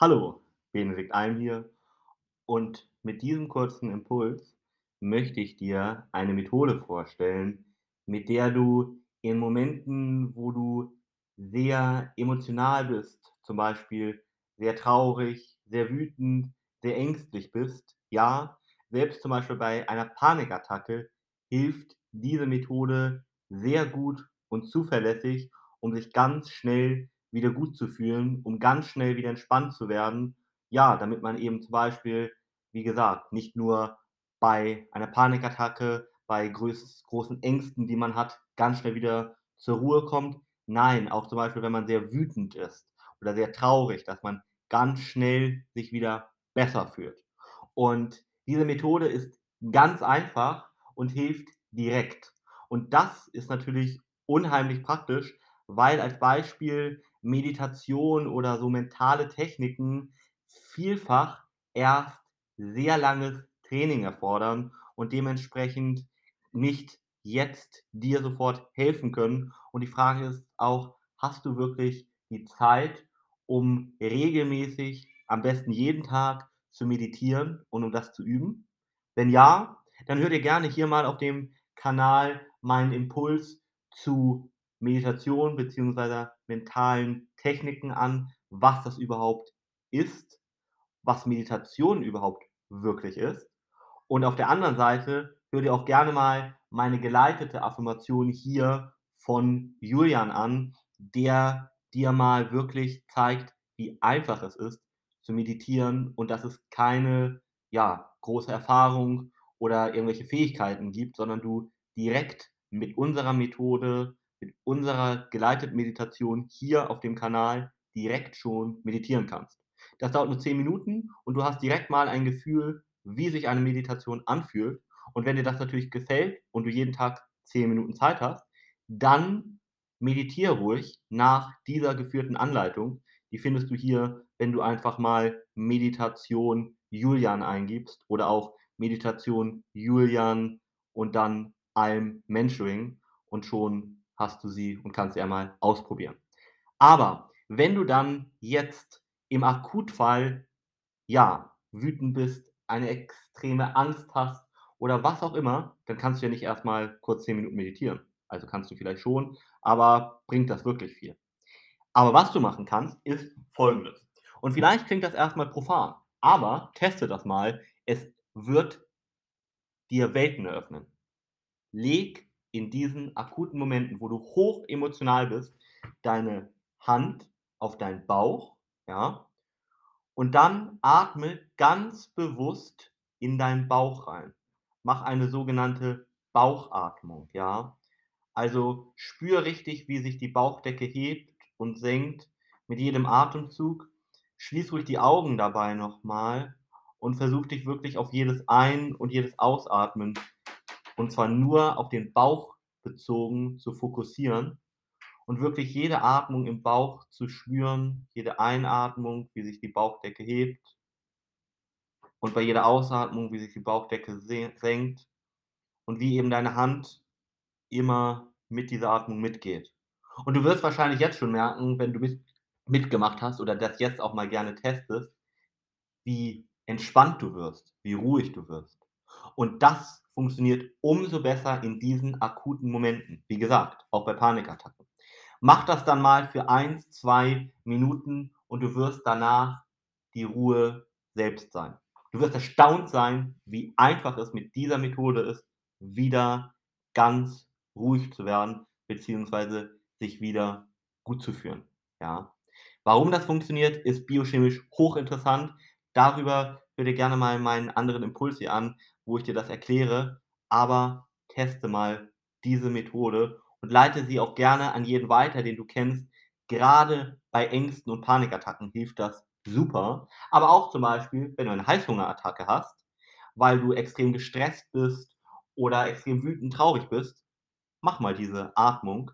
Hallo, Benedikt Alm hier. Und mit diesem kurzen Impuls möchte ich dir eine Methode vorstellen, mit der du in Momenten, wo du sehr emotional bist, zum Beispiel sehr traurig, sehr wütend, sehr ängstlich bist, ja, selbst zum Beispiel bei einer Panikattacke hilft diese Methode sehr gut und zuverlässig, um sich ganz schnell wieder gut zu fühlen, um ganz schnell wieder entspannt zu werden. Ja, damit man eben zum Beispiel, wie gesagt, nicht nur bei einer Panikattacke, bei größ großen Ängsten, die man hat, ganz schnell wieder zur Ruhe kommt. Nein, auch zum Beispiel, wenn man sehr wütend ist oder sehr traurig, dass man ganz schnell sich wieder besser fühlt. Und diese Methode ist ganz einfach und hilft direkt. Und das ist natürlich unheimlich praktisch, weil als Beispiel Meditation oder so mentale Techniken vielfach erst sehr langes Training erfordern und dementsprechend nicht jetzt dir sofort helfen können. Und die Frage ist auch, hast du wirklich die Zeit, um regelmäßig, am besten jeden Tag zu meditieren und um das zu üben? Wenn ja, dann hör dir gerne hier mal auf dem Kanal meinen Impuls zu Meditation beziehungsweise mentalen Techniken an, was das überhaupt ist, was Meditation überhaupt wirklich ist. Und auf der anderen Seite hör dir auch gerne mal meine geleitete Affirmation hier von Julian an, der dir mal wirklich zeigt, wie einfach es ist zu meditieren und dass es keine ja, große Erfahrung oder irgendwelche Fähigkeiten gibt, sondern du direkt mit unserer Methode mit unserer geleiteten Meditation hier auf dem Kanal direkt schon meditieren kannst. Das dauert nur 10 Minuten und du hast direkt mal ein Gefühl, wie sich eine Meditation anfühlt. Und wenn dir das natürlich gefällt und du jeden Tag 10 Minuten Zeit hast, dann meditiere ruhig nach dieser geführten Anleitung. Die findest du hier, wenn du einfach mal Meditation Julian eingibst oder auch Meditation Julian und dann Alm Mentoring und schon hast du sie und kannst sie einmal ausprobieren. Aber wenn du dann jetzt im Akutfall, ja, wütend bist, eine extreme Angst hast oder was auch immer, dann kannst du ja nicht erstmal kurz 10 Minuten meditieren. Also kannst du vielleicht schon, aber bringt das wirklich viel. Aber was du machen kannst, ist folgendes. Und vielleicht klingt das erstmal profan, aber teste das mal. Es wird dir Welten eröffnen. Leg in diesen akuten Momenten, wo du hoch emotional bist, deine Hand auf deinen Bauch, ja, und dann atme ganz bewusst in deinen Bauch rein. Mach eine sogenannte Bauchatmung, ja. Also spür richtig, wie sich die Bauchdecke hebt und senkt mit jedem Atemzug. Schließ ruhig die Augen dabei nochmal und versuch dich wirklich auf jedes Ein- und jedes Ausatmen und zwar nur auf den Bauch bezogen zu fokussieren und wirklich jede Atmung im Bauch zu spüren, jede Einatmung, wie sich die Bauchdecke hebt und bei jeder Ausatmung, wie sich die Bauchdecke senkt und wie eben deine Hand immer mit dieser Atmung mitgeht. Und du wirst wahrscheinlich jetzt schon merken, wenn du mit, mitgemacht hast oder das jetzt auch mal gerne testest, wie entspannt du wirst, wie ruhig du wirst. Und das funktioniert umso besser in diesen akuten Momenten. Wie gesagt, auch bei Panikattacken. Mach das dann mal für eins, zwei Minuten und du wirst danach die Ruhe selbst sein. Du wirst erstaunt sein, wie einfach es mit dieser Methode ist, wieder ganz ruhig zu werden, beziehungsweise sich wieder gut zu fühlen. Ja. Warum das funktioniert, ist biochemisch hochinteressant. Darüber hör dir gerne mal meinen anderen Impuls hier an, wo ich dir das erkläre, aber teste mal diese Methode und leite sie auch gerne an jeden weiter, den du kennst. Gerade bei Ängsten und Panikattacken hilft das super. Aber auch zum Beispiel, wenn du eine Heißhungerattacke hast, weil du extrem gestresst bist oder extrem wütend traurig bist, mach mal diese Atmung.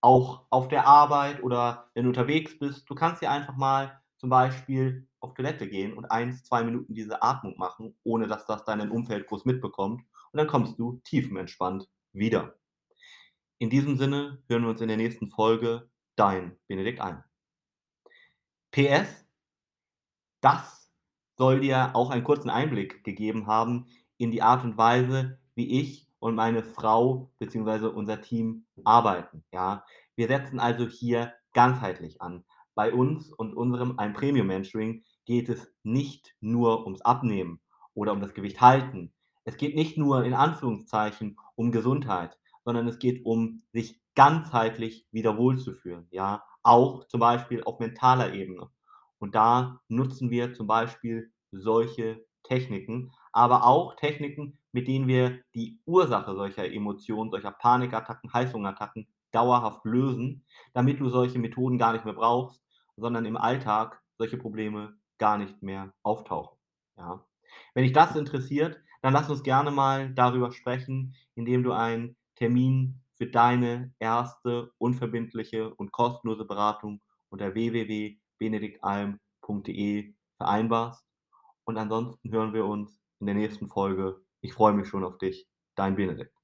Auch auf der Arbeit oder wenn du unterwegs bist. Du kannst dir einfach mal zum Beispiel auf Toilette gehen und eins, zwei Minuten diese Atmung machen, ohne dass das dein Umfeld groß mitbekommt. Und dann kommst du tiefenentspannt wieder. In diesem Sinne hören wir uns in der nächsten Folge. Dein Benedikt ein. PS. Das soll dir auch einen kurzen Einblick gegeben haben in die Art und Weise, wie ich und meine Frau beziehungsweise unser Team arbeiten, ja? Wir setzen also hier ganzheitlich an. Bei uns und unserem ein Premium Mentoring geht es nicht nur ums Abnehmen oder um das Gewicht halten. Es geht nicht nur in Anführungszeichen um Gesundheit, sondern es geht um sich ganzheitlich wieder wohlzufühlen, ja, auch zum Beispiel auf mentaler Ebene. Und da nutzen wir zum Beispiel solche Techniken, aber auch Techniken, mit denen wir die Ursache solcher Emotionen, solcher Panikattacken, Heißhungerattacken dauerhaft lösen, damit du solche Methoden gar nicht mehr brauchst, sondern im Alltag solche Probleme gar nicht mehr auftauchen, ja? Wenn dich das interessiert, dann lass uns gerne mal darüber sprechen, indem du einen Termin für deine erste unverbindliche und kostenlose Beratung unter www.benediktalm.de vereinbarst. Und ansonsten hören wir uns in der nächsten Folge. Ich freue mich schon auf dich. Dein Benedikt.